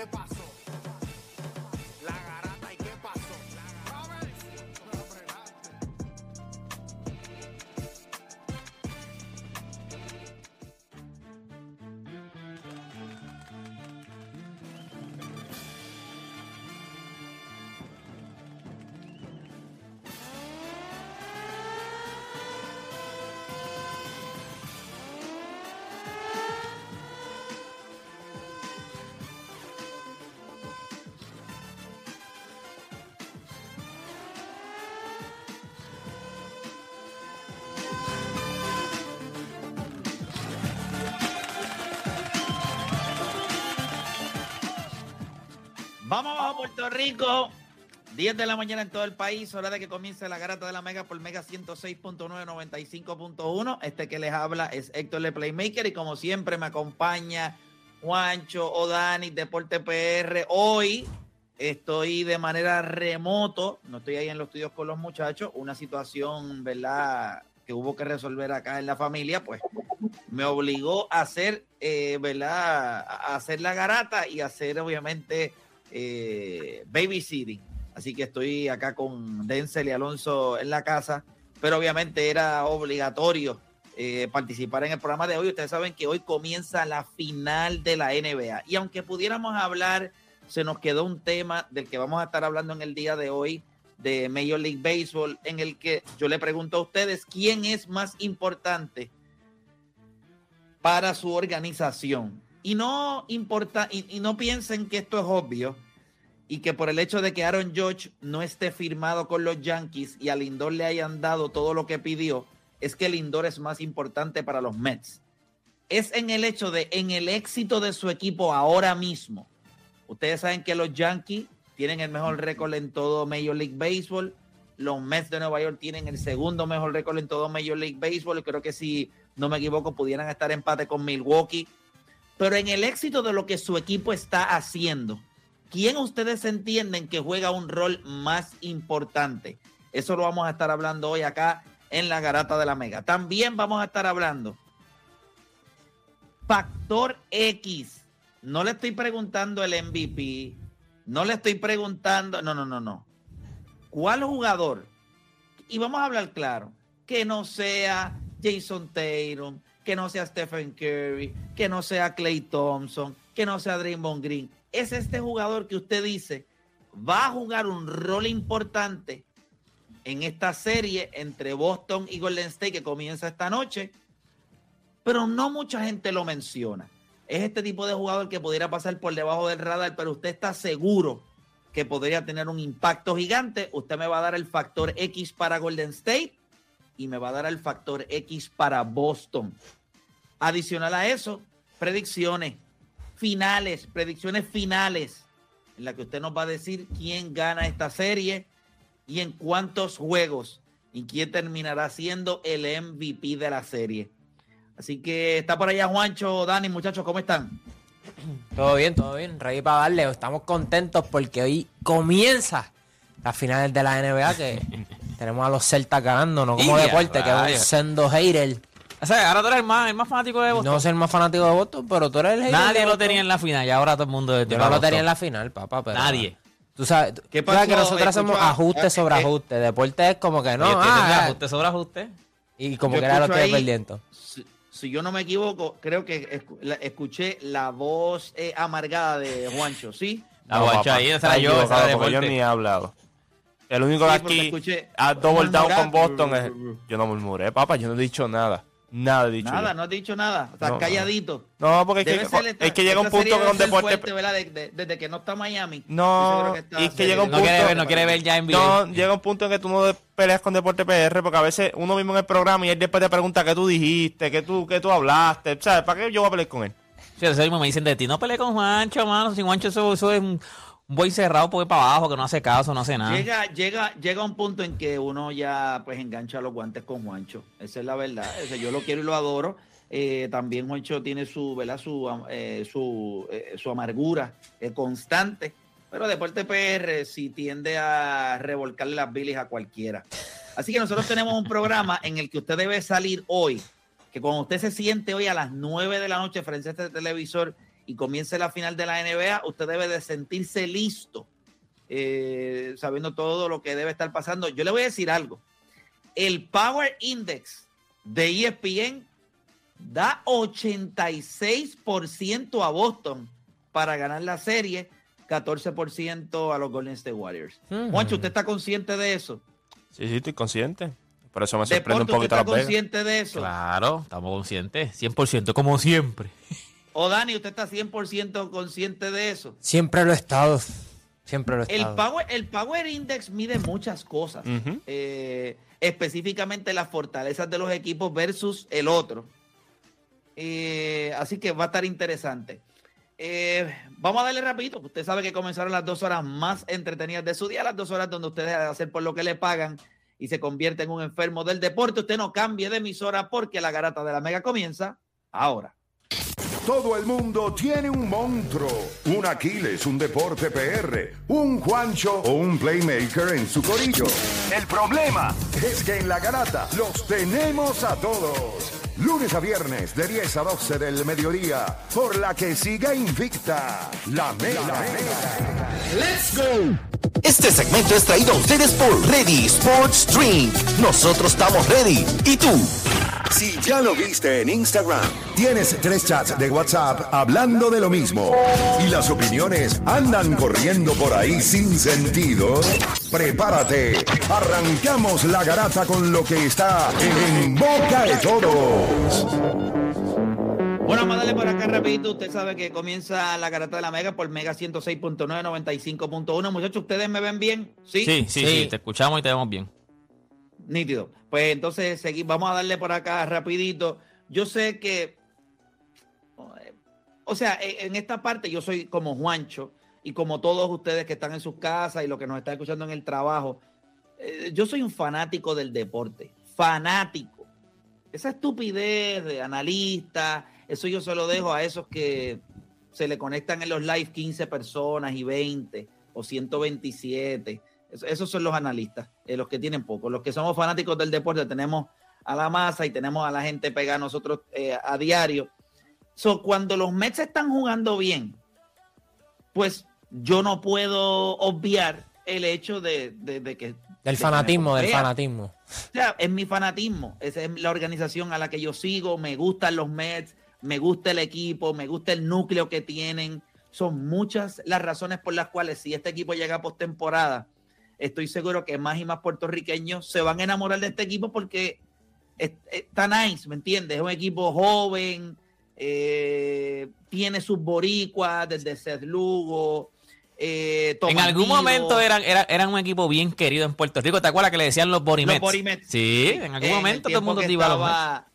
Qué pasó? Puerto Rico. 10 de la mañana en todo el país, hora de que comience la garata de la Mega por Mega 106.9, 95.1. Este que les habla es Héctor Le Playmaker y como siempre me acompaña Juancho O'Dani, Deporte PR. Hoy estoy de manera remoto, no estoy ahí en los estudios con los muchachos, una situación, ¿verdad? Que hubo que resolver acá en la familia, pues me obligó a hacer, eh, ¿verdad? A hacer la garata y hacer obviamente eh, babysitting. Así que estoy acá con Denzel y Alonso en la casa, pero obviamente era obligatorio eh, participar en el programa de hoy. Ustedes saben que hoy comienza la final de la NBA. Y aunque pudiéramos hablar, se nos quedó un tema del que vamos a estar hablando en el día de hoy de Major League Baseball, en el que yo le pregunto a ustedes quién es más importante para su organización. Y no importa, y, y no piensen que esto es obvio y que por el hecho de que Aaron Judge no esté firmado con los Yankees y a Lindor le hayan dado todo lo que pidió, es que Lindor es más importante para los Mets. Es en el hecho de, en el éxito de su equipo ahora mismo. Ustedes saben que los Yankees tienen el mejor récord en todo Major League Baseball. Los Mets de Nueva York tienen el segundo mejor récord en todo Major League Baseball. Creo que si no me equivoco, pudieran estar empate con Milwaukee. Pero en el éxito de lo que su equipo está haciendo, ¿quién ustedes entienden que juega un rol más importante? Eso lo vamos a estar hablando hoy acá en la Garata de la Mega. También vamos a estar hablando factor X. No le estoy preguntando el MVP, no le estoy preguntando, no, no, no, no. ¿Cuál jugador? Y vamos a hablar claro, que no sea Jason Tatum, que no sea Stephen Curry, que no sea Clay Thompson, que no sea Draymond Green. Es este jugador que usted dice va a jugar un rol importante en esta serie entre Boston y Golden State que comienza esta noche, pero no mucha gente lo menciona. Es este tipo de jugador que pudiera pasar por debajo del radar, pero usted está seguro que podría tener un impacto gigante. Usted me va a dar el factor X para Golden State y me va a dar el factor X para Boston. Adicional a eso, predicciones finales, predicciones finales, en la que usted nos va a decir quién gana esta serie y en cuántos juegos y quién terminará siendo el MVP de la serie. Así que está por allá Juancho, Dani, muchachos, ¿cómo están? Todo bien, todo bien. Ready para darle. Estamos contentos porque hoy comienza las finales de la NBA que tenemos a los Celtas ganando, no como deporte, que es un sendo hater. O sea, ahora tú eres el más, el más fanático de Boston. No ser más fanático de Boston, pero tú eres el hater. Nadie de lo Boston. tenía en la final y ahora todo el mundo Yo no lo tenía en la final, papá, pero... Nadie. Tú sabes, tú ¿Qué sabes que nosotros hacemos Escucha, ajuste eh, sobre eh, ajuste. Deporte es como que no, Oye, ah, ajuste sobre ajuste. y como Yo que era lo estoy perdiendo. Si, si yo no me equivoco, creo que escuché la voz eh, amargada de Juancho, ¿sí? La No, guacha papá, ahí, esa está era yo, esa yo ni he hablado. El único Sí, que porque aquí escuché ha double down con Boston es... Yo no murmuré, papá, yo no he dicho nada. Nada he dicho. Nada, yo. no has dicho nada. O sea, No, no. calladito. No, porque es que, esta- es que llega un punto que con deporte... fuerte. De- de- desde que no está Miami. No, esta y es que llega un No punto... quiere ver, no quiere ver ya NBA. No, llega un punto en que tú no peleas con Deporte PR, porque a veces uno mismo en el programa y él después te pregunta qué tú dijiste, qué tú, qué tú hablaste, ¿sabes? ¿Para qué yo voy a pelear con él? Sí, eso mismo me dicen de ti. No peleé con Juancho, mano. Si Juancho eso, eso es un, un boy cerrado porque para abajo, que no hace caso, no hace nada. Llega, llega, llega un punto en que uno ya pues engancha los guantes con Juancho. Esa es la verdad. O yo lo quiero y lo adoro. Eh, también Juancho tiene su, ¿verdad? Su, eh, su, eh, su amargura eh, constante. Pero Deporte PR sí tiende a revolcarle las bilis a cualquiera. Así que nosotros tenemos un programa en el que usted debe salir hoy. Que cuando usted se siente hoy a las 9 de la noche frente a este televisor y comience la final de la NBA, usted debe de sentirse listo eh, sabiendo todo lo que debe estar pasando. Yo le voy a decir algo. El Power Index de ESPN da 86% a Boston para ganar la serie, 14% a los Golden State Warriors. Juancho, ¿usted está consciente de eso? Sí, sí, estoy consciente. Por eso me sorprende un Deporte, ¿usted poquito está Las Vegas. consciente de eso? Claro, estamos conscientes. 100%, como siempre. O Dani, ¿usted está 100% consciente de eso? Siempre lo he estado. Siempre lo he El estado. Power, el Power Index mide muchas cosas, eh, específicamente las fortalezas de los equipos versus el otro. Eh, así que va a estar interesante. Eh, vamos a darle rapidito. Usted sabe que comenzaron las dos horas más entretenidas de su día, las dos horas donde usted deja de hacer por lo que le pagan y se convierte en un enfermo del deporte. Usted no cambie de emisora porque la garata de la mega comienza ahora. Todo el mundo tiene un monstruo, un Aquiles, un deporte PR, un Juancho o un playmaker en su corillo. El problema es que en la garata los tenemos a todos. Lunes a viernes de 10 a 12 del mediodía, por la que siga invicta la mega. Este segmento es traído a ustedes por Ready Sports Drink. Nosotros estamos ready. ¿Y tú? Si ya lo viste en Instagram, tienes tres chats de WhatsApp hablando de lo mismo y las opiniones andan corriendo por ahí sin sentido, prepárate. Arrancamos la garata con lo que está en boca de todos. Bueno, vamos a darle por acá rapidito. Usted sabe que comienza la garata de la Mega por Mega 106.9, 95.1. Muchachos, ¿ustedes me ven bien? Sí. Sí, sí, sí, Sí. te escuchamos y te vemos bien. Nítido. Pues entonces segui- vamos a darle por acá rapidito. Yo sé que, o sea, e- en esta parte yo soy como Juancho y como todos ustedes que están en sus casas y los que nos están escuchando en el trabajo. eh, yo soy un fanático del deporte, fanático. Esa estupidez de analista, eso yo se lo dejo a esos que se le conectan en los live 15 personas y 20 o 127. Es- Esos son los analistas, eh, los que tienen poco. Los que somos fanáticos del deporte tenemos a la masa y tenemos a la gente pegada a nosotros eh, a diario. So, cuando los Mets están jugando bien, pues yo no puedo obviar el hecho de, de- de que... de Del que fanatismo, del fanatismo. O sea, es mi fanatismo. Esa es la organización a la que yo sigo. Me gustan los Mets, me gusta el equipo, me gusta el núcleo que tienen. Son muchas las razones por las cuales si este equipo llega a postemporada, estoy seguro que más y más puertorriqueños se van a enamorar de este equipo porque es- está nice, ¿me entiendes? Es un equipo joven, eh, tiene sus boricuas desde Seth Lugo. eh, En algún momento eran, era- eran un equipo bien querido en Puerto Rico. ¿Te acuerdas que le decían los Borimets? Los Borimets. Sí, en algún En momento el todo el mundo te a los estaba-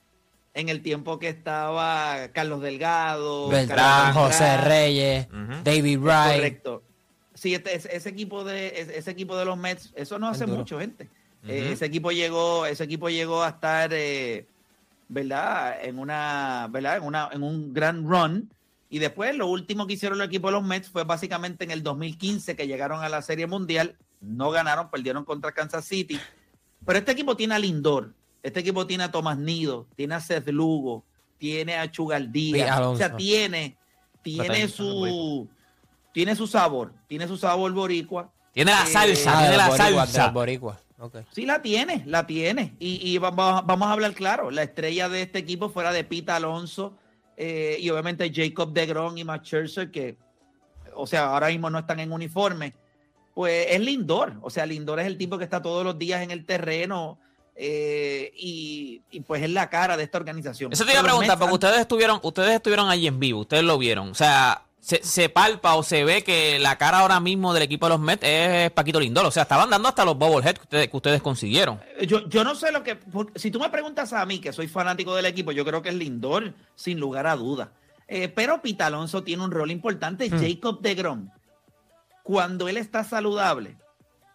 En el tiempo que estaba Carlos Delgado, Beltrán, Carlos José Reyes. David es Wright. Correcto. Sí, este- ese, ese equipo de ese, equipo de los Mets, eso no hace mucho, gente. Eh, ese equipo llegó, ese equipo llegó a estar eh, ¿verdad? En una, ¿verdad? En una, en un gran run. Y después lo último que hicieron el equipo de los Mets fue básicamente en el 2015 que llegaron a la Serie Mundial. No ganaron, perdieron contra Kansas City. Pero este equipo tiene a Lindor, este equipo tiene a Tomás Nido, tiene a Seth Lugo, tiene a Chugaldía. O sea, tiene, tiene su, tiene su sabor, tiene su sabor boricua. Tiene la Eh, salsa, Ah, tiene de la de salsa. los boricuas. Ok. Sí, la tiene, la tiene. Y, y va- va- vamos a hablar claro, la estrella de este equipo fuera de Pita Alonso eh, y obviamente Jacob DeGrom y Matt Scherzer, que, o sea, ahora mismo no están en uniforme, pues es Lindor. O sea, Lindor es el tipo que está todos los días en el terreno eh, y, y, pues es la cara de esta organización. Eso te iba a preguntar, porque ustedes estuvieron, ustedes estuvieron allí en vivo, ustedes lo vieron. O sea, se, se palpa o se ve que la cara ahora mismo del equipo de los Mets es Paquito Lindor. O sea, estaban dando hasta los bobbleheads que ustedes, que ustedes consiguieron. Yo, yo no sé lo que. por- si tú me preguntas a mí, que soy fanático del equipo, yo creo que es Lindor, sin lugar a duda. Eh, pero Pita Alonso tiene un rol importante. Jacob de Grom, cuando él está saludable,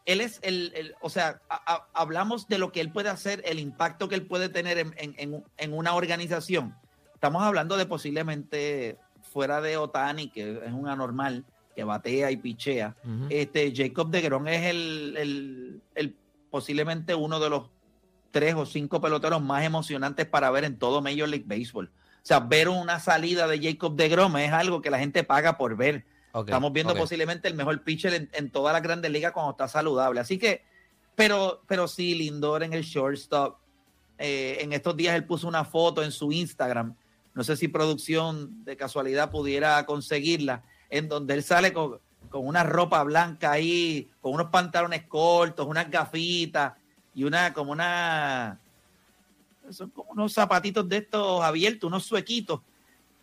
él es el. el- o sea, a- a- hablamos de lo que él puede hacer, el impacto que él puede tener en, en- en- en una organización. Estamos hablando de posiblemente fuera de Otani, que es un anormal, que batea y pichea. Este Jacob de Grom es el, el- el- posiblemente uno de los tres o cinco peloteros más emocionantes para ver en todo Major League Baseball. O sea, ver una salida de Jacob de Grom es algo que la gente paga por ver. Estamos viendo posiblemente el mejor pitcher en, en todas las grandes ligas cuando está saludable. Así que, pero, pero sí, Lindor en el shortstop. eh, en estos días él puso una foto en su Instagram. No sé si producción de casualidad pudiera conseguirla, en donde él sale con, con una ropa blanca ahí, con unos pantalones cortos, unas gafitas y una, como una, son como unos zapatitos de estos abiertos, unos suequitos.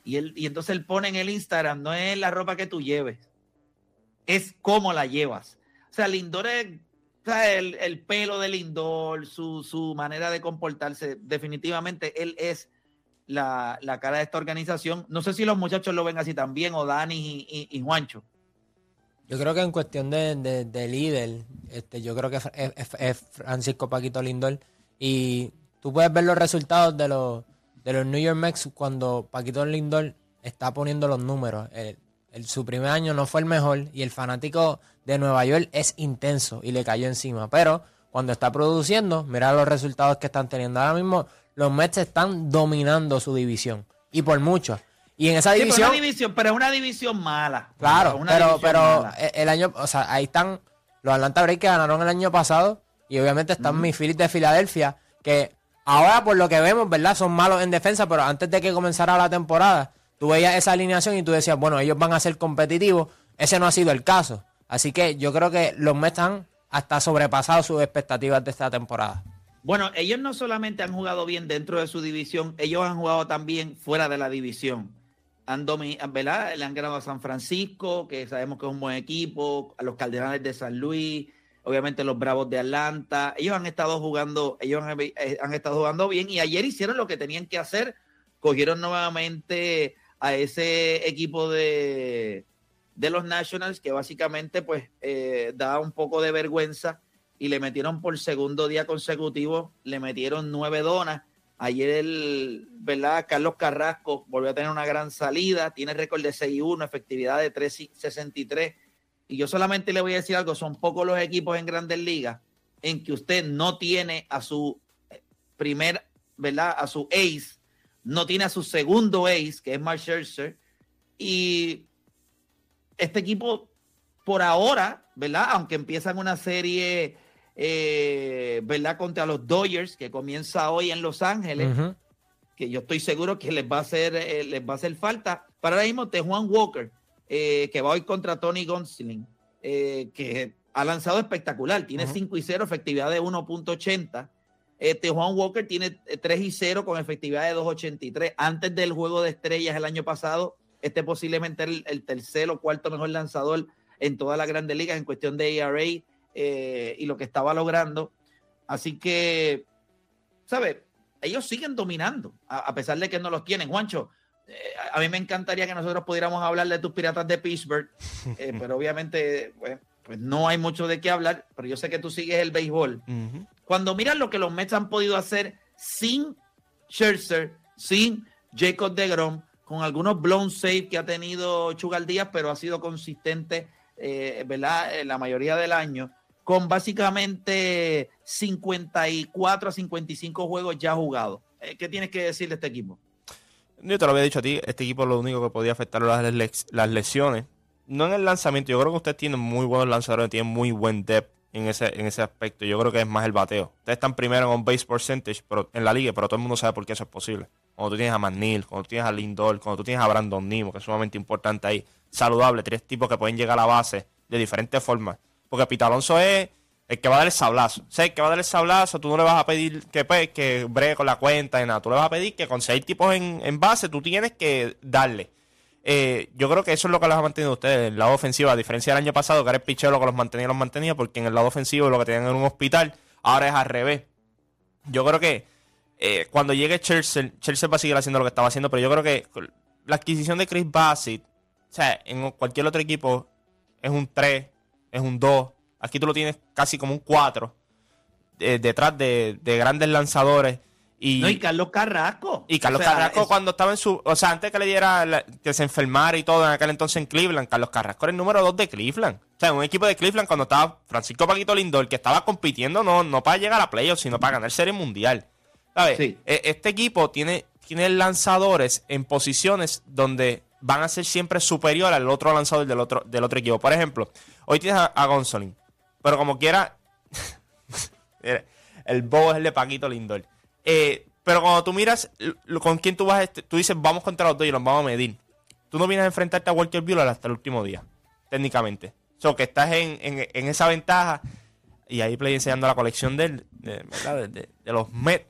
Y, él, y entonces él pone en el Instagram, no es la ropa que tú lleves, es cómo la llevas. O sea, Lindor es, el, el pelo de Lindor, su, su manera de comportarse, definitivamente él es la, la cara de esta organización. No sé si los muchachos lo ven así también, o Dani y, Juancho. Yo creo que en cuestión de, de- de líder, este, yo creo que es, Francisco Paquito Lindor. Y tú puedes ver los resultados de los, de los New York Mets cuando Paquito Lindor está poniendo los números. El- su primer año no fue el mejor y el fanático de Nueva York es intenso y le cayó encima. Pero cuando está produciendo, mira los resultados que están teniendo. Ahora mismo los Mets están dominando su división y por mucho. Y en esa Sí, pero, división... una división, pero es una división mala. Claro, Una pero, división pero mala. e- el año, o sea, ahí están los Atlanta Braves que ganaron el año pasado y obviamente están mis Phillies de Filadelfia que ahora por lo que vemos, ¿verdad? Son malos en defensa, pero antes de que comenzara la temporada, tú veías esa alineación y tú decías, bueno, ellos van a ser competitivos. Ese no ha sido el caso. Así que yo creo que los Mets han hasta sobrepasado sus expectativas de esta temporada. Bueno, ellos no solamente han jugado bien dentro de su división, ellos han jugado también fuera de la división. Han ¿verdad? Le han ganado a San Francisco, que sabemos que es un buen equipo, a los Cardenales de San Luis, obviamente los Bravos de Atlanta. Ellos han estado jugando, ellos han, eh, estado jugando bien y ayer hicieron lo que tenían que hacer. Cogieron nuevamente a ese equipo de, de los Nationals que básicamente pues eh, da un poco de vergüenza y le metieron por segundo día consecutivo, le metieron nueve donas. Ayer el, ¿verdad? Carlos Carrasco volvió a tener una gran salida, tiene récord de 6-1, efectividad de 3.63. Y yo solamente le voy a decir algo, son pocos los equipos en grandes ligas en que usted no tiene a su primer, ¿verdad? A su ace, no tiene a su segundo ace, que es Mark Scherzer, y este equipo por ahora, ¿verdad? Aunque empiezan una serie, eh, ¿verdad? Contra los Dodgers, que comienza hoy en Los Ángeles, que yo estoy seguro que les va a hacer, eh, les va a hacer falta. Para ahora mismo, Juan Walker, eh, que va hoy contra Tony Gonsolin, eh, que ha lanzado espectacular, tiene Ujú. 5 y 0, efectividad de 1.80. Este Juan Walker tiene eh, 3 y 0 con efectividad de 2.83. Antes del juego de estrellas el año pasado, este posiblemente el, el tercer o cuarto mejor lanzador en todas las grandes ligas en cuestión de ERA eh, y lo que estaba logrando. Así que, ¿sabes? Ellos siguen dominando, a, a pesar de que no los tienen. Juancho, eh, a mí me encantaría que nosotros pudiéramos hablar de tus piratas de Pittsburgh, eh, pero obviamente pues, pues no hay mucho de qué hablar, pero yo sé que tú sigues el béisbol. Cuando miras lo que los Mets han podido hacer sin Scherzer, sin Jacob DeGrom, con algunos blown save que ha tenido Chugal Díaz, pero ha sido consistente, eh, ¿verdad? La mayoría del año, con básicamente 54 a 55 juegos ya jugados. Eh, ¿Qué tienes que decir de este equipo? Yo te lo había dicho a ti, este equipo lo único que podía afectar las, las lesiones. No en el lanzamiento, yo creo que ustedes tienen muy buenos lanzadores, tienen muy buen depth en ese, en ese aspecto. Yo creo que es más el bateo. Ustedes están primero en on base percentage en la liga, pero todo el mundo sabe por qué eso es posible. Cuando tú tienes a McNeil, cuando tú tienes a Lindor, cuando tú tienes a Brandon Nimo, que es sumamente importante ahí, saludable, tres tipos que pueden llegar a la base de diferentes formas. Porque Pita Alonso es el que va a dar el sablazo. O sea, el que va a dar el sablazo, tú no le vas a pedir que, pues, que bregue con la cuenta y nada. Tú le vas a pedir que con seis tipos en, en base, tú tienes que darle. Eh, yo creo que eso es lo que los ha mantenido ustedes. El lado ofensivo, a diferencia del año pasado, que era el picheo lo que los mantenía, los mantenía, porque en el lado ofensivo lo que tenían era un hospital, ahora es al revés. Yo creo que eh, cuando llegue Chelsea, Chelsea va a seguir haciendo lo que estaba haciendo, pero yo creo que la adquisición de Chris Bassett, o sea, en cualquier otro equipo es un 3, es un 2. Aquí tú lo tienes casi como un 4, eh, detrás de, de grandes lanzadores. Y, No, y Carlos Carrasco. y Carlos O sea, Carrasco es- cuando estaba en su... O sea, antes que le diera... la- que se enfermara y todo en aquel entonces en Cleveland, Carlos Carrasco era el número 2 de Cleveland. O sea, un equipo de Cleveland cuando estaba Francisco Paquito Lindor, que estaba compitiendo no, no para llegar a playoffs, sino para ganar Serie Mundial. ¿Sabes? Sí. E- Este equipo tiene, tiene lanzadores en posiciones donde van a ser siempre superior al otro lanzador del otro, del otro equipo. Por ejemplo, hoy tienes a, a Gonsolin, pero como quiera... El bobo es el de Paquito Lindor. Eh, pero cuando tú miras lo- con quién tú vas, este- tú dices, vamos contra los dos y los vamos a medir. Tú no vienes a enfrentarte a Walker Buehler hasta el último día, técnicamente. O sea, que estás en, en- en esa ventaja. Y ahí Play enseñando la colección del, de, de- de- de los Mets.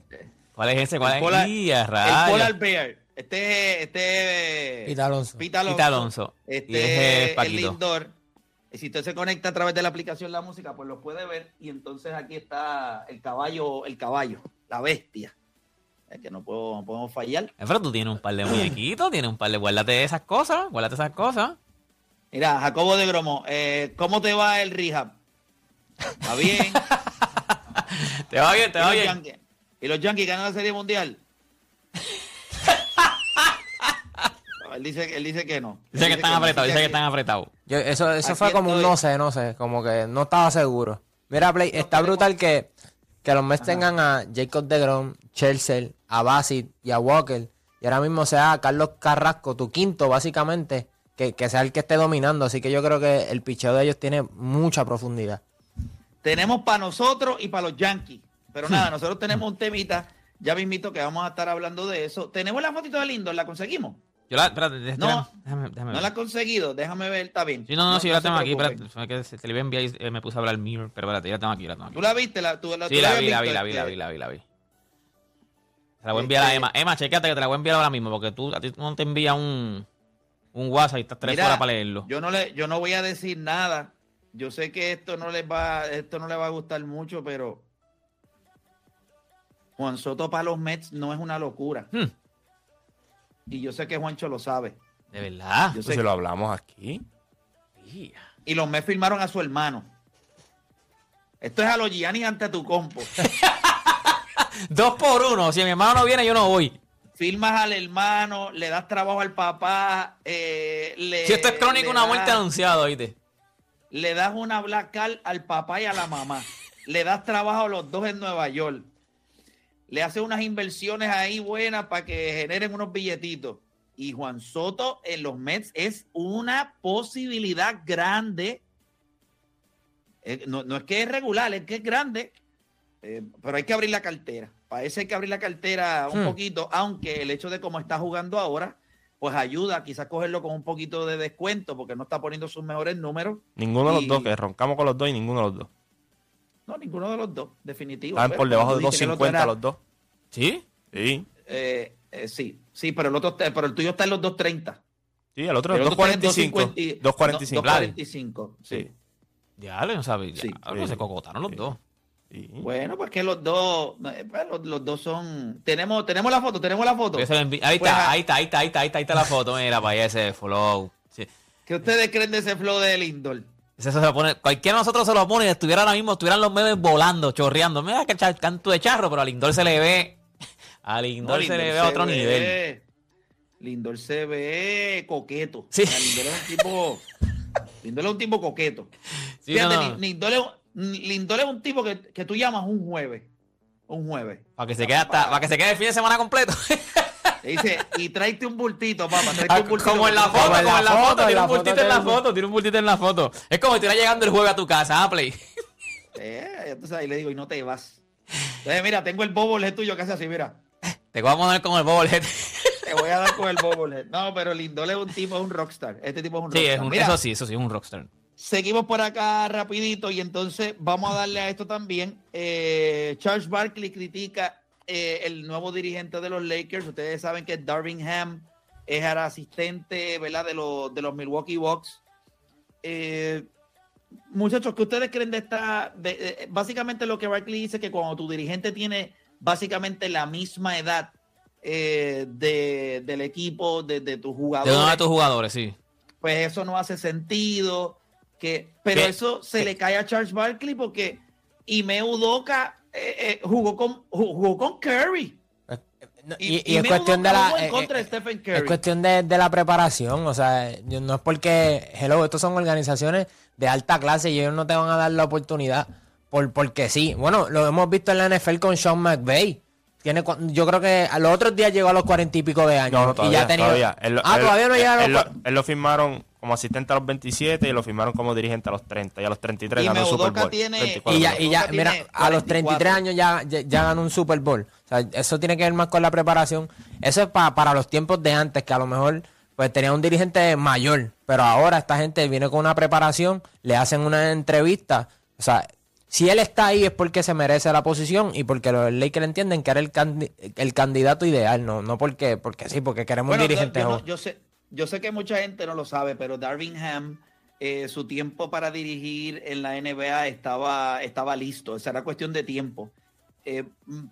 ¿Cuál es ese? ¿Cuál El es? Polar- ¡Y a El! Polar Bear. Este, este. Pete Alonso. Pete Alonso. Pete Alonso. Y Este es el. Lindor. Y si usted se conecta a través de la aplicación La Música, pues lo puede ver. Y entonces aquí está el caballo, el caballo, la bestia. Es que no, puedo, no podemos fallar. Pero tú tienes un par de muñequitos, tienes un par de... Guárdate esas cosas, guárdate esas cosas. Mira, Jacobo de Gromo, eh, ¿cómo te va el rehab? ¿Va bien? Te va bien, te ¿Y va bien. Yankees? ¿Y los Yankees ganan la Serie Mundial? Él, dice, él dice que no. Dice que están apretados, dice que están apretados. Yo- eso eso Aquí fue como un no sé, no sé, como que no estaba seguro. Mira, Play, está brutal que, que los Mets tengan a Jacob DeGrom, Chelsea, a Bassett y a Walker. Y ahora mismo sea Carlos Carrasco, tu quinto, básicamente, que, que sea el que esté dominando. Así que yo creo que el picheo de ellos tiene mucha profundidad. Tenemos para nosotros y para los Yankees. Pero nada, nosotros tenemos un temita. Ya mismito que vamos a estar hablando de eso. Tenemos la fotito de Lindor, ¿la conseguimos? Yo la... Espérate, déjame, No. déjame, déjame No la he conseguido, déjame ver, está bien. Sí, no, no, sí, yo la tengo aquí. Espérate, se- te la iba a enviar y eh, me puse a hablar mirror. Pero espérate, ya la tengo aquí, la tengo aquí. ¿Tú la viste? La, tú, la, Sí, tú la vi, la vi, la vi, la vi, la vi, la vi. Te la voy a enviar a Este- Emma. Emma, checate que te la voy a enviar ahora mismo, porque tú, a ti no te envía un, un WhatsApp y estás tres horas para leerlo. Yo no, le, yo no voy a decir nada. Yo sé que esto no les va, esto no les va a gustar mucho, pero Juan Soto para los Mets no es una locura. Hmm. Y yo sé que Juancho lo sabe. De verdad. Yo Pues sé que- lo hablamos aquí. y los Mets firmaron a su hermano. Esto es a los Gianni ante tu compo. Dos por uno. Si mi hermano no viene, yo no voy. Firmas al hermano, le das trabajo al papá. eh, le, Si esto es crónico, una das- muerte anunciada, oíste. le das una black card al papá y a la mamá. le das trabajo a los dos en Nueva York. Le haces unas inversiones ahí buenas para que generen unos billetitos. Y Juan Soto en los Mets es una posibilidad grande. Eh, no, no es que es regular, es que es grande. Eh, pero hay que abrir la cartera. Para eso hay que abrir la cartera un Hmm. poquito, aunque el hecho de cómo está jugando ahora, pues ayuda quizás cogerlo con un poquito de descuento, porque no está poniendo sus mejores números. Ninguno de los dos, que roncamos con los dos y ninguno de los dos. No, ninguno de los dos, definitivo. Estaban Pero por debajo de tú dices que el otro 2.50 era- los dos. ¿Sí? Sí. eh, eh, sí, sí, pero el otro, está- pero el tuyo está en los 2.30. Sí, el otro El es otro está en 2.45. 2.50 y- 2.45. no, 2.45, sí. Sí. Ya, no sabes. Ya, Sí. algo Sí. se cocotaron los Sí. dos. Sí. Bueno, pues que los dos, eh, pues los, los dos son. Tenemos, tenemos la foto, tenemos la foto. Envi- Ahí Pues, está, ah. ahí está, ahí está, ahí está, ahí está, ahí está la foto. Mira, para allá ese flow. Sí. ¿Qué ustedes creen de ese flow de Lindor? Ese se lo pone, cualquiera de nosotros se lo pone y estuviera ahora mismo, estuvieran los memes volando, chorreando. Mira que cha- canto de charro, pero a Lindor se le ve A No, Lindor se le ve a otro ve- nivel. Lindor se ve coqueto. Sí. O sea, Lindor es un tipo. Lindor es un tipo coqueto. Sí, Fíjate, no, no. Lin- Lindor, es, un- Lindor es un tipo que, que tú llamas un jueves. Un jueves. Para que se quede hasta, para que se quede el fin de semana completo. Dice, y tráete un bultito, papá. Tráete Ah, un bultito. como en la foto, Como en la foto, foto, en tiene un bultito en la foto, tiene un bultito en la foto. Es como si estuviera llegando el jueves a tu casa, ah, Play. Eh, entonces ahí le digo, y no te vas. Entonces, mira, tengo el bobblehead tuyo que hace así, mira. Te voy a poner con el bobblehead. Te voy a dar con el bobblehead. No, pero Lindor es un tipo, es un rockstar. Este tipo es un Sí, rockstar. es un- Mira, eso sí, eso sí, es un rockstar. Seguimos por acá rapidito y entonces vamos a darle a esto también. Eh, Charles Barkley critica eh, el nuevo dirigente de los Lakers. Ustedes saben que Darvin Ham es el asistente ¿verdad? De, los, de los Milwaukee Bucks. Eh, muchachos, ¿qué ustedes creen de esta? de- de- básicamente lo que Barkley dice que cuando tu dirigente tiene básicamente la misma edad eh, de- del equipo, de, de tus De jugadores uno de tus jugadores, sí. pues eso no hace sentido. Que, pero ¿Qué? eso se le cae a Charles Barkley porque Ime Udoka eh, eh, jugó, con, jugó con Curry. No, Y, Y, y es cuestión de la. eh, eh, Es cuestión de, de la preparación, o sea, no es porque, hello, estos son organizaciones de alta clase y ellos no te van a dar la oportunidad por, porque sí. Bueno, lo hemos visto en la NFL con Sean McVay. Tiene, yo creo que a los otros días llegó a los cuarenta y pico de años. No, no, y ya todavía. Él lo- ah, él- todavía no llega a él, los lo, cua- él lo firmaron como asistente a los 27 y lo firmaron como dirigente a los 30. Y a los 33 Y ganó el Super Bowl. tiene- 34 Y ya, y ya, mira, a los 33 44. años ya, ya, ya ganó un Super Bowl. O sea, eso tiene que ver más con la preparación. Eso es pa- para los tiempos de antes, que a lo mejor pues tenía un dirigente mayor. Pero ahora esta gente viene con una preparación, le hacen una entrevista. O sea, si él está ahí es porque se merece la posición y porque los Lakers entienden que era el, candi- el candidato ideal, no, no porque, porque sí, porque queremos Bueno, un dirigente yo, no- yo sé, yo sé que mucha gente no lo sabe, pero Darvin Ham, eh, su tiempo para dirigir en la NBA estaba, estaba listo. Esa era cuestión de tiempo. Eh,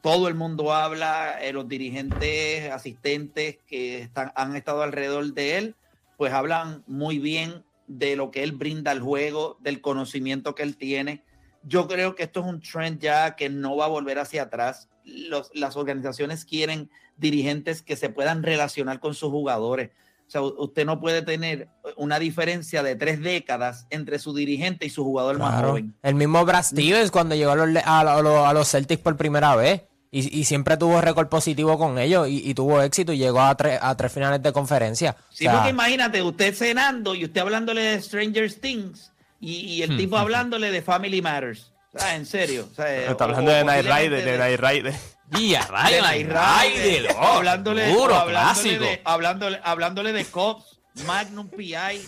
todo el mundo habla, eh, los dirigentes, asistentes que están, han estado alrededor de él, pues hablan muy bien de lo que él brinda al juego, del conocimiento que él tiene. Yo creo que esto es un trend ya que no va a volver hacia atrás. Los- las organizaciones quieren dirigentes que se puedan relacionar con sus jugadores. O sea, usted no puede tener una diferencia de tres décadas entre su dirigente y su jugador más joven. El mismo Brad Stevens cuando llegó a los, a, a los- a los Celtics por primera vez. Y, y siempre tuvo récord positivo con ellos y, y tuvo éxito y llegó a, tres a tres finales de conferencia. O Sí, sea, porque imagínate, usted cenando y usted hablándole de Stranger Things y, y el tipo hablándole de Family Matters. Sea, en serio. O sea, Está o- hablando de o Night posiblemente Rider, de Night Rider. Y a de Night Rider, Rider, oh, hablándole, duro, hablándole, clásico. de, hablándole, hablándole de Cops, Magnum PI.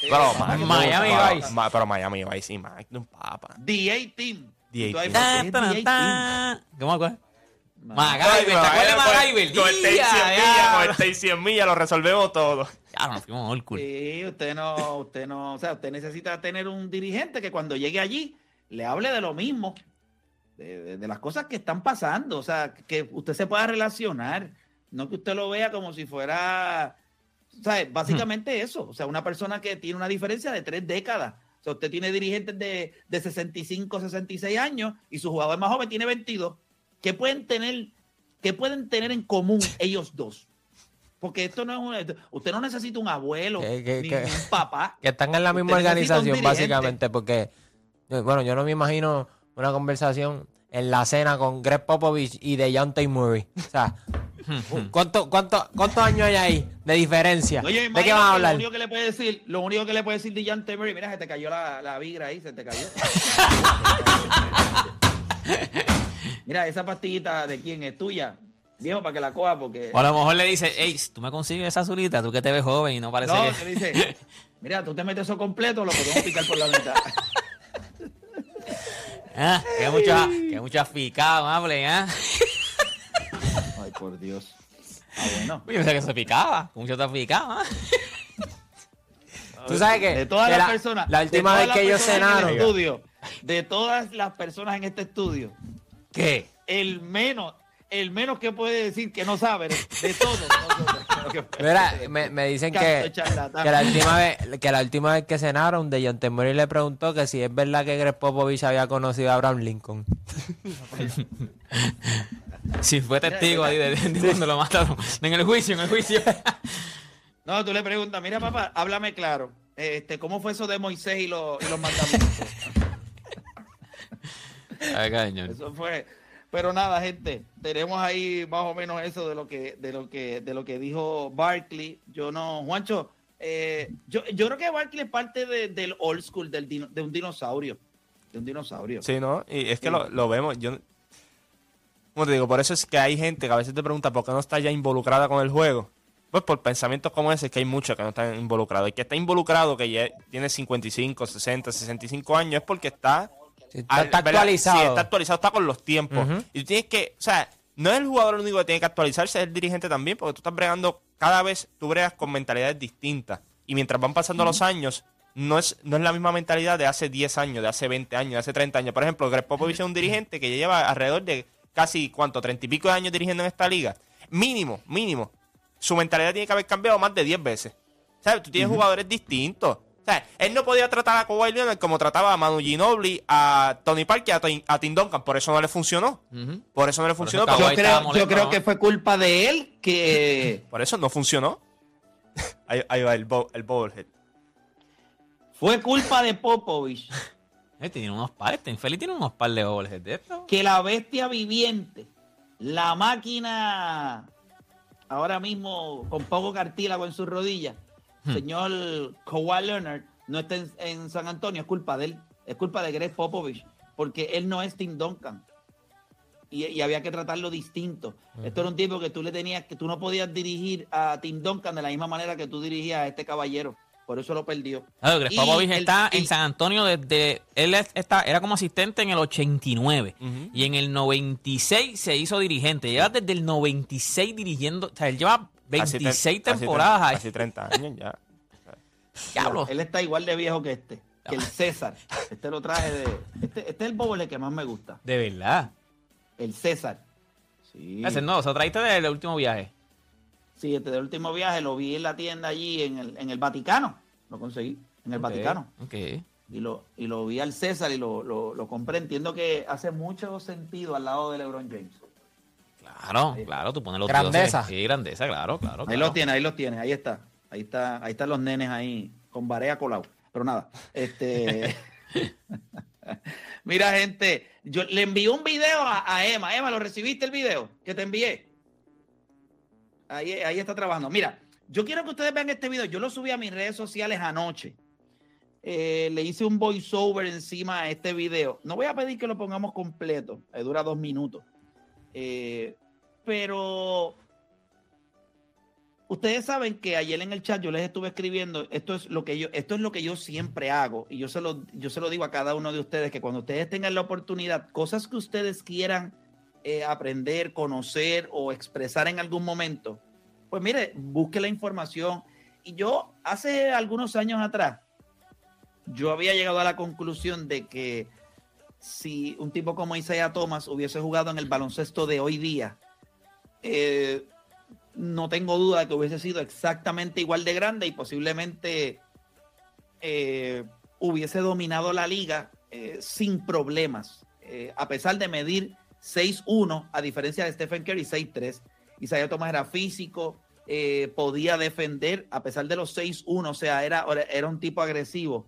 Pero, Eh, Miami pero- Vice. ma- Pero Miami Vice, sí, Magnum Papa. DA Team. DA Y Team. ¿por Ta, qué ta, DA ta. ¿Cómo? Team? MacGyver, ¿te acuerdas de MacGyver? Con el Tay 100 Ya, millas, ya. con el Tay 100 millas lo resolvemos todo. Ya nos fuimos old school. Sí, usted no, usted no, o sea, usted necesita tener un dirigente que cuando llegue allí le hable de lo mismo, de las cosas que están pasando, o sea, que usted se pueda relacionar, no que usted lo vea como si fuera, o sea, básicamente eso, o sea, una persona que tiene una diferencia de tres décadas. O sea, usted tiene dirigentes de, de 65, 66 años y su jugador más joven tiene 22. ¿Qué pueden tener, qué pueden tener en común ellos dos? Porque esto no es un, usted no necesita un abuelo Que- que- ni, que- un papá. que están en la misma Usted organización básicamente porque, bueno, yo no me imagino una conversación en la cena con Greg Popovich y de Dejounte Murray. O sea, ¿cuánto, cuánto, ¿cuántos años hay ahí de diferencia? Oye, ¿De qué van a Lo hablar? único que le puede decir, lo único que le puede decir de Temery, mira, se te cayó la, la vigra ahí, se te cayó. mira, esa pastillita de quién es tuya, viejo, para que la coja, porque O a lo mejor le dice, hey, tú me consigues esa azulita, tú que te ves joven y no parece no, que... te dice, mira, tú te metes eso completo, lo podemos picar por la mitad. Ah, que mucha, que mucha ficada, hable, ¿ah? Ay, por Dios. Ah, bueno. Yo pensé que se picaba, mucho te picaba. Tú sabes que, De todas las la, personas, la última vez que ellos el cenaron, estudio, de todas las personas en este estudio, ¿Qué? el menos, el menos que puede decir que no sabe de, que- Mira, me, me dicen que, que la última vez que la última vez que cenaron, de John Murray le preguntó que si es verdad que Greg Popovich había conocido a Abraham Lincoln. Sí, fue testigo ahí de, de cuando lo mataron. En el juicio, en el juicio. No, tú le preguntas, mira papá, háblame claro. Este, ¿Cómo fue eso de Moisés y, los y los mandamientos? Eso fue. Pero nada, gente, tenemos ahí más o menos eso de lo que, de lo que, de lo que dijo Barkley. Yo no, Juancho, eh, yo, yo creo que Barkley es parte de- del old school, del dino- de un dinosaurio. De un dinosaurio. Sí, ¿no? Y es que lo, lo vemos. Yo, como te digo, por eso es que hay gente que a veces te pregunta por qué no está ya involucrada con el juego. Pues por pensamientos como ese, es que hay muchos que no están involucrados. Y que está involucrado, que ya tiene 55, 60, 65 años, es porque está está, actualizado. Sí, está actualizado, está con los tiempos. Y tú tienes que, o sea, no es el jugador el único que tiene que actualizarse, es el dirigente también, porque tú estás bregando, cada vez tú bregas con mentalidades distintas. Y mientras van pasando los años, no es, no es la misma mentalidad de hace 10 años, de hace 20 años, de hace 30 años. Por ejemplo, Greg Popovich es un dirigente que ya lleva alrededor de casi, ¿cuánto? 30 y pico de años dirigiendo en esta liga. Mínimo, mínimo. Su mentalidad tiene que haber cambiado más de 10 veces. ¿Sabes? Tú tienes jugadores distintos. O sea, él no podía tratar a Kawhi Leonard como trataba a Manu Ginobili, a Tony Parker, a, a Tim Duncan. Por eso no le funcionó. Por eso no le funcionó. Yo creo, yo molesto, creo ¿no? que fue culpa de él que por eso no funcionó. ahí, ahí va el, bo- el bobblehead. fue culpa de Popovich Eh, tiene unos pares, este infeliz tiene unos par de esto. que la bestia viviente, la máquina ahora mismo con poco cartílago en sus rodillas, señor Kawhi Leonard, no está en, en San Antonio, es culpa de él, es culpa de Greg Popovich, porque él no es Tim Duncan. Y, y había que tratarlo distinto. Esto era un tipo que tú le tenías, que tú no podías dirigir a Tim Duncan de la misma manera que tú dirigías a este caballero. Por eso lo perdió. Claro, Greg Popovich está en San Antonio desde. Él es- está, era como asistente en el 89. Ujú. Y en el 96 se hizo dirigente. Lleva desde el 96 dirigiendo. O sea, él lleva 26 casi tre- temporadas ahí. Casi 30 años ya. Diablo. Él está igual de viejo que este, que el César. Este lo traje de. Este, este es el boble que más me gusta. De verdad. El César. Sí. Ese no, se lo traíste del último viaje. Sí, este del último viaje lo vi en la tienda allí en el, en el Vaticano. Lo conseguí, en el Vaticano. Ok. Y lo, y lo vi al César y lo, lo, lo compré. Entiendo que hace mucho sentido al lado de LeBron James. Claro, claro, tú pones los Grandeza. dioses. Sí, grandeza, claro, claro. Ahí claro. los tiene, ahí los tiene, ahí está. Ahí está, ahí están los nenes ahí con barea colado. Pero nada, este. Mira, gente, yo le envié un video a, a Emma. Emma, ¿lo recibiste el video que te envié? Ahí, ahí está trabajando. Mira, yo quiero que ustedes vean este video. Yo lo subí a mis redes sociales anoche. Eh, le hice un voiceover encima a este video. No voy a pedir que lo pongamos completo. eh, dura dos minutos. Eh, pero ustedes saben que ayer en el chat yo les estuve escribiendo, esto es lo que yo, esto es lo que yo siempre hago, y yo se lo, yo se lo digo a cada uno de ustedes, que cuando ustedes tengan la oportunidad, cosas que ustedes quieran eh, aprender, conocer o expresar en algún momento, pues mire, busque la información. Y yo hace algunos años atrás, yo había llegado a la conclusión de que si un tipo como Isaiah Thomas hubiese jugado en el baloncesto de hoy día, eh, no tengo duda de que hubiese sido exactamente igual de grande y posiblemente eh, hubiese dominado la liga eh, sin problemas, a pesar de medir 6-1, a diferencia de Stephen Curry 6-3. Isaiah Thomas era físico, podía defender a pesar de los 6-1, o sea, era, era un tipo agresivo,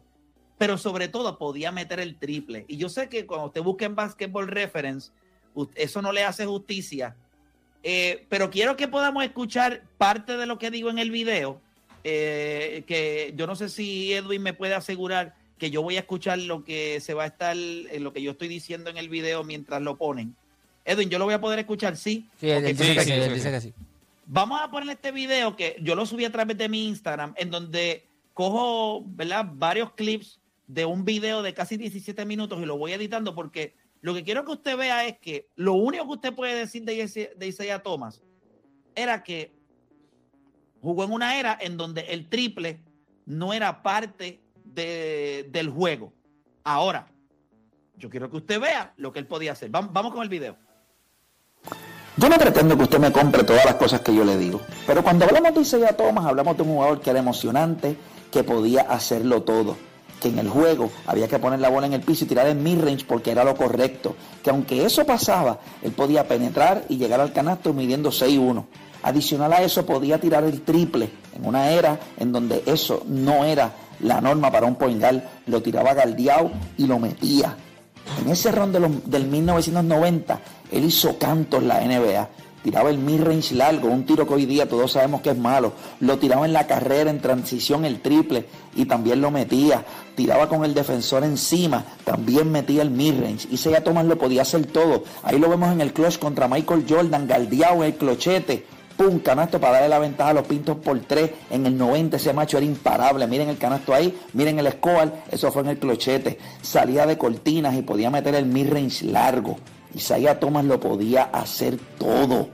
pero sobre todo podía meter el triple. Y yo sé que cuando usted busca en Basketball Reference, eso no le hace justicia eh, pero quiero que podamos escuchar parte de lo que digo en el video. eh, que yo no sé si Edwin me puede asegurar que yo voy a escuchar lo que se va a estar, eh, lo que yo estoy diciendo en el video mientras lo ponen. Edwin, yo lo voy a poder escuchar, sí. Sí, él, dice que sí, él dice que sí. Vamos a poner este video que yo lo subí a través de mi Instagram, en donde cojo, ¿verdad? Varios clips de un video de casi 17 minutos y lo voy editando porque lo que quiero que usted vea es que lo único que usted puede decir de, Ise- de Isaiah Thomas era que jugó en una era en donde el triple no era parte de- del juego. Ahora, yo quiero que usted vea lo que él podía hacer. Vamos, vamos con el video. Yo no pretendo que usted me compre todas las cosas que yo le digo, pero cuando hablamos de Isaiah Thomas, hablamos de un jugador que era emocionante, que podía hacerlo todo. Que en el juego había que poner la bola en el piso y tirar en mid-range porque era lo correcto. Que aunque eso pasaba, él podía penetrar y llegar al canasto midiendo 6-1. Adicional a eso, podía tirar el triple en una era en donde eso no era la norma para un point guard. Lo tiraba galdeado y lo metía. En ese round de del 1990, él hizo cantos en la NBA. Tiraba el mid-range largo, un tiro que hoy día todos sabemos que es malo. Lo tiraba en la carrera, en transición, el triple, y también lo metía. Tiraba con el defensor encima, también metía el mid-range. Y Isaiah Thomas lo podía hacer todo. Ahí lo vemos en el clutch contra Michael Jordan, galdeado en el clochete. Pum, canasto para darle la ventaja a los pintos por tres. En el 90 ese macho era imparable. Miren el canasto ahí, miren el score. Eso fue en el clochete. Salía de cortinas y podía meter el mid-range largo. Isaiah Thomas lo podía hacer todo.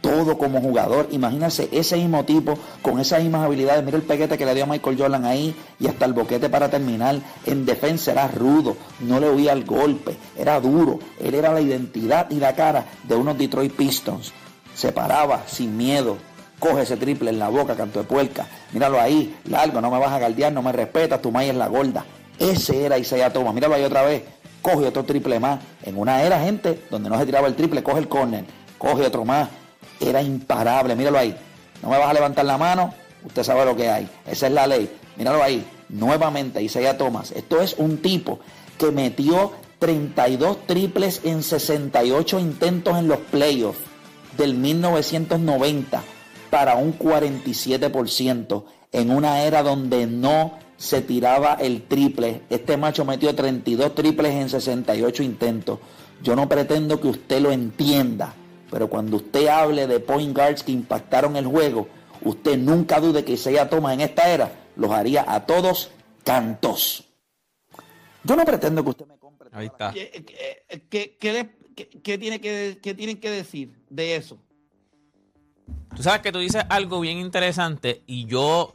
Todo como jugador. Imagínense ese mismo tipo con esas mismas habilidades. Mira el peguete que le dio a Michael Jordan ahí y hasta el boquete para terminar. En defensa era rudo, no le oía el golpe, era duro. Él era la identidad y la cara de unos Detroit Pistons. Se paraba sin miedo. Coge ese triple en la boca, canto de puerca. Míralo ahí, largo, no me vas a galdear, no me respetas, tu maíz es la gorda. Ese era Isaiah Thomas. Míralo ahí otra vez. Coge otro triple más. En una era, gente, donde no se tiraba el triple, coge el corner. Coge otro más. Era imparable. Míralo ahí. No me vas a levantar la mano. Usted sabe lo que hay. Esa es la ley. Míralo ahí. Nuevamente, Isaiah Thomas. Esto es un tipo que metió 32 triples en 68 intentos en los playoffs del 1990 para un 47% en una era donde no se tiraba el triple. Este macho metió 32 triples en 68 intentos. Yo no pretendo que usted lo entienda, pero cuando usted hable de point guards que impactaron el juego, usted nunca dude que Isaiah Thomas en esta era los haría a todos cantos. Yo no pretendo que usted me compre. Ahí está. ¿Qué, qué- qué- qué le- qué- qué tiene que, qué tienen que decir de eso? Tú sabes que tú dices algo bien interesante y yo,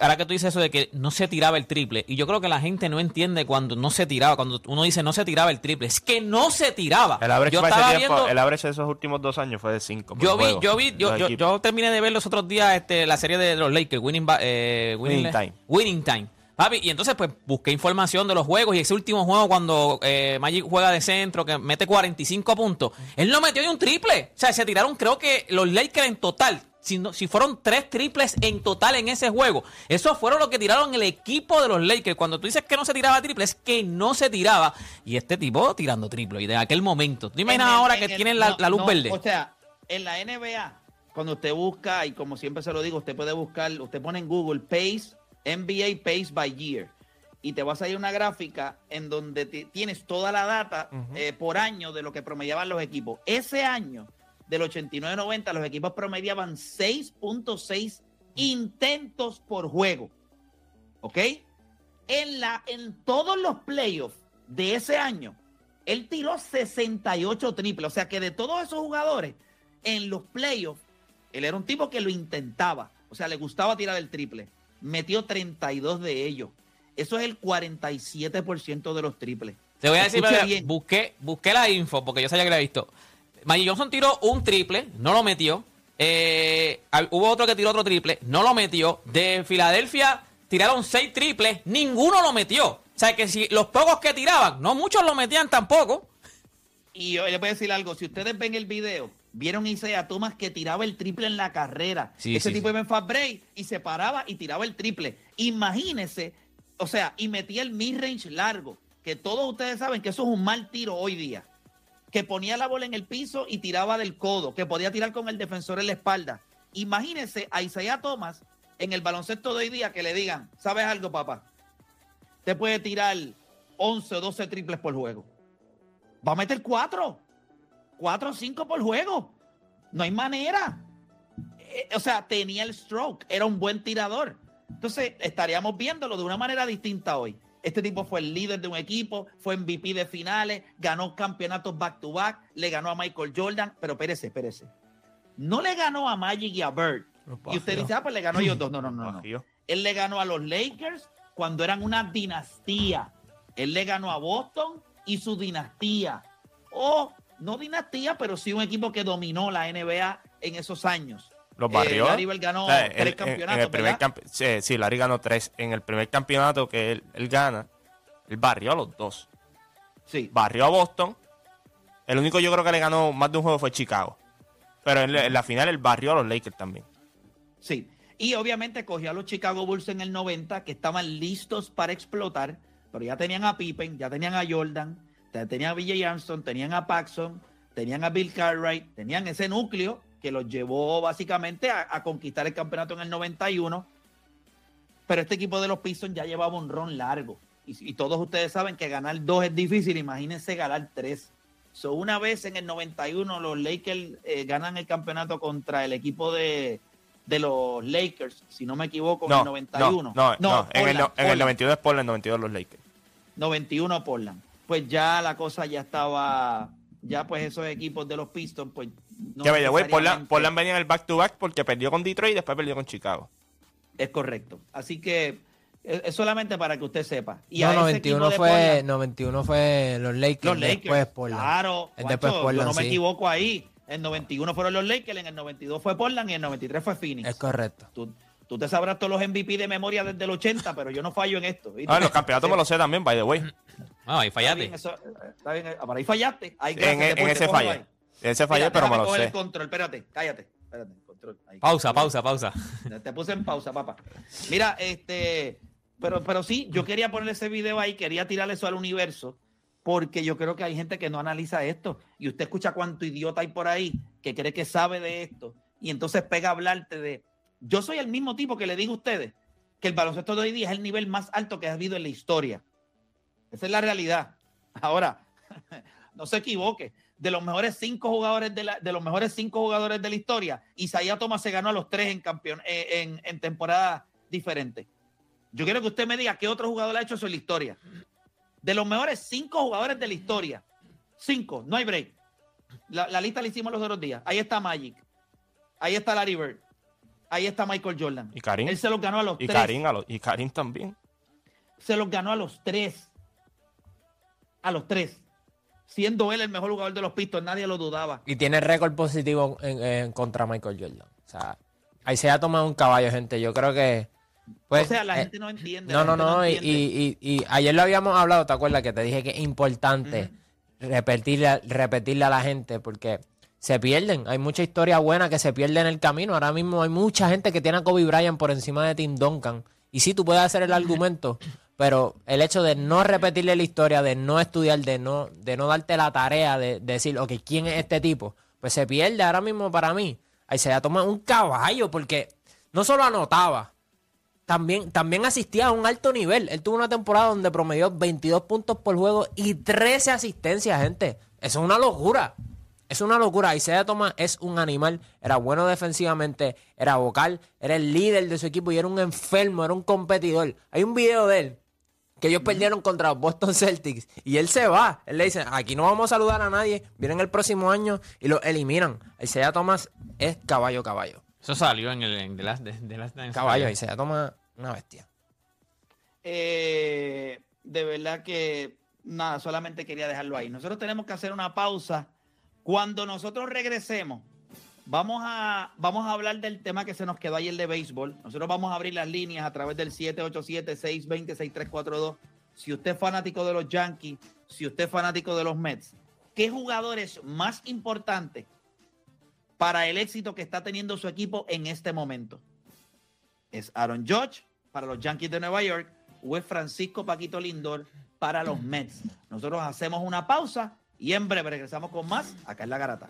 ahora que tú dices eso de que no se tiraba el triple, y yo creo que la gente no entiende cuando no se tiraba, cuando uno dice no se tiraba el triple, es que no se tiraba. El average, yo para ese estaba tiempo- viendo, el average de esos últimos dos años fue de 5. yo vi, yo vi, yo, yo, yo terminé de ver los otros días este, la serie de los Lakers, Winning, eh, Winning Time. Winning Time. Papi, y entonces pues busqué información de los juegos y ese último juego cuando eh, Magic juega de centro, que mete 45 puntos, él no metió ni un triple. O sea, se tiraron creo que los Lakers en total, si, no- si fueron tres triples en total en ese juego. Esos fueron los que tiraron el equipo de los Lakers. Cuando tú dices que no se tiraba triple, es que no se tiraba. Y este tipo tirando triple. Y de aquel momento. ¿Tú imaginas el- ahora que el- tienen la, luz no, verde? O sea, en la NBA, cuando usted busca, y como siempre se lo digo, usted puede buscar, usted pone en Google Pace, NBA Pace by Year, y te vas a ir a una gráfica en donde ti- tienes toda la data eh, por año de lo que promediaban los equipos. Ese año, del 89-90, los equipos promediaban 6.6 intentos por juego. ¿Ok? En, la, en todos los playoffs de ese año, él tiró 68 triples. O sea que de todos esos jugadores, en los playoffs, él era un tipo que lo intentaba. O sea, le gustaba tirar el triple. Metió 32 de ellos. Eso es el 47% de los triples. Te voy a decir, bien. busqué, busqué la info porque yo sabía que la había visto. Magic Johnson tiró un triple, no lo metió. Eh, hubo otro que tiró otro triple, no lo metió. De Filadelfia tiraron seis triples, ninguno lo metió. O sea que si los pocos que tiraban, no muchos lo metían tampoco. Y yo les voy a decir algo. Si ustedes ven el video, vieron a Isaiah Thomas que tiraba el triple en la carrera. Sí, Ese sí, tipo sí. iba en fast break y se paraba y tiraba el triple. Imagínense, o sea, y metía el mid-range largo, que todos ustedes saben que eso es un mal tiro hoy día. Que ponía la bola en el piso y tiraba del codo, que podía tirar con el defensor en la espalda. Imagínense a Isaiah Thomas en el baloncesto de hoy día que le digan, ¿sabes algo, papá? Te puede tirar 11 o 12 triples por juego va a meter cuatro. Cuatro o cinco por juego. No hay manera. Eh, o sea, tenía el stroke. Era un buen tirador. Entonces, estaríamos viéndolo de una manera distinta hoy. Este tipo fue el líder de un equipo, fue MVP de finales, ganó campeonatos back to back, le ganó a Michael Jordan, pero espérese, espérese. No le ganó a Magic y a Bird. Y usted dice, ah, pues le ganó a ellos dos. No, no, no, no. Él le ganó a los Lakers cuando eran una dinastía. Él le ganó a Boston y su dinastía. O no dinastía, pero sí un equipo que dominó la NBA en esos años. Los Eh, barrió. Larry ganó O sea, tres campeonatos, En el primer sí, sí, Larry ganó tres. En el primer campeonato que él, él gana, él barrió a los dos. Sí. Barrió a Boston. El único yo creo que le ganó más de un juego fue Chicago. Pero en, la- en la final él barrió a los Lakers también. Sí. Y obviamente cogió a los Chicago Bulls en el 90 que estaban listos para explotar, pero ya tenían a Pippen, ya tenían a Jordan, tenían a BJ Armstrong, tenían a Paxson, tenían a Bill Cartwright, tenían ese núcleo que los llevó básicamente a, a conquistar el campeonato en el 91. Pero este equipo de los Pistons ya llevaba un ron largo. Y, y todos ustedes saben que ganar dos es difícil, imagínense ganar tres. So, una vez en el 91 los Lakers eh, ganan el campeonato contra el equipo de, de los Lakers, si no me equivoco, en No, el 91. no, no, no, en, el, no- Portland, en el Portland. 92 es Portland, 92 los Lakers. 91 Portland. Pues ya la cosa ya estaba, ya pues esos equipos de los Pistons, pues no que the way, Portland, Portland venía en el back-to-back porque perdió con Detroit y después perdió con Chicago. Es correcto. Así que es, es solamente para que usted sepa. Y no, a ese 91 equipo de fue, Portland- 91 fue los Lakers, Los Lakers. después Portland. Claro, Juancho, después yo Portland, no me sí. equivoco ahí. En 91 fueron los Lakers, en el 92 fue Portland y en el 93 fue Phoenix. Es correcto. Tú, tú te sabrás todos los MVP de memoria desde el 80, pero yo no fallo en esto. ¿viste? Ah, los campeonatos me los sé también, by the way. No, ahí Está fallaste. bien, eso, está bien, para ahí fallaste. Ahí, En, deporte, ese fallé. En ese fallé, pero me déjame lo coger sé. el control, espérate, cállate. Espérate, control. ahí. Pausa, pausa, pausa. Te puse en pausa, papá. Mira, este, pero, pero sí, yo quería poner ese video ahí, quería tirar eso al universo, porque yo creo que hay gente que no analiza esto. Y usted escucha cuánto idiota hay por ahí que cree que sabe de esto. Y entonces pega a hablarte de. Yo soy el mismo tipo que le digo a ustedes que el baloncesto de hoy día es el nivel más alto que ha habido en la historia. Esa es la realidad. Ahora, no se equivoque. De los mejores cinco jugadores de, la, de los mejores cinco jugadores de la historia, Isaiah Thomas se ganó a los tres en campeón eh, en, en temporadas diferentes. Yo quiero que usted me diga qué otro jugador ha hecho eso en la historia. De los mejores cinco jugadores de la historia, cinco, no hay break. La, la lista la hicimos los otros días. Ahí está Magic, ahí está Larry Bird, ahí está Michael Jordan. Y Karim. Él se los ganó a los Y tres. Karim, a los- y Karim también. Se los ganó a los tres. A los tres. Siendo él el mejor jugador de los Pistons, nadie lo dudaba. Y tiene récord positivo en, en contra Michael Jordan. O sea, ahí se ha tomado un caballo, gente. Yo creo que. Pues, o sea, la eh, gente no entiende. No, no, no. y, entiende. y- y- y ayer lo habíamos hablado, ¿te acuerdas? Que te dije que es importante repetirle, repetirle a la gente porque se pierden. Hay mucha historia buena que se pierde en el camino. Ahora mismo hay mucha gente que tiene a Kobe Bryant por encima de Tim Duncan. Y sí, tú puedes hacer el argumento, pero el hecho de no repetirle la historia, de no estudiar, de no, de no darte la tarea de, de decir, ok, ¿quién es este tipo? Pues se pierde ahora mismo para mí. Ahí se ha tomado un caballo porque no solo anotaba, también, también asistía a un alto nivel. Él tuvo una temporada donde promedió 22 puntos por juego y 13 asistencias, gente. Eso es una locura. Es una locura. Isaiah Thomas es un animal. Era bueno defensivamente, era vocal, era el líder de su equipo y era un enfermo, era un competidor. Hay un video de él que ellos perdieron contra los Boston Celtics y él se va. Él le dice, aquí no vamos a saludar a nadie, vienen el próximo año y lo eliminan. Isaiah Thomas es caballo, caballo. Eso salió en el en The Last, de, The Last Dance. Caballo, Isaiah Thomas, una bestia. Eh, de verdad que nada, solamente quería dejarlo ahí. Nosotros tenemos que hacer una pausa. Cuando nosotros regresemos, vamos a, vamos a hablar del tema que se nos quedó ayer de béisbol. Nosotros vamos a abrir las líneas a través del 787-620-6342. Si usted es fanático de los Yankees, si usted es fanático de los Mets, ¿qué jugadores más importantes para el éxito que está teniendo su equipo en este momento? ¿Es Aaron Judge para los Yankees de Nueva York o es Francisco Paquito Lindor para los Mets? Nosotros hacemos una pausa y en breve regresamos con más acá en La Garata.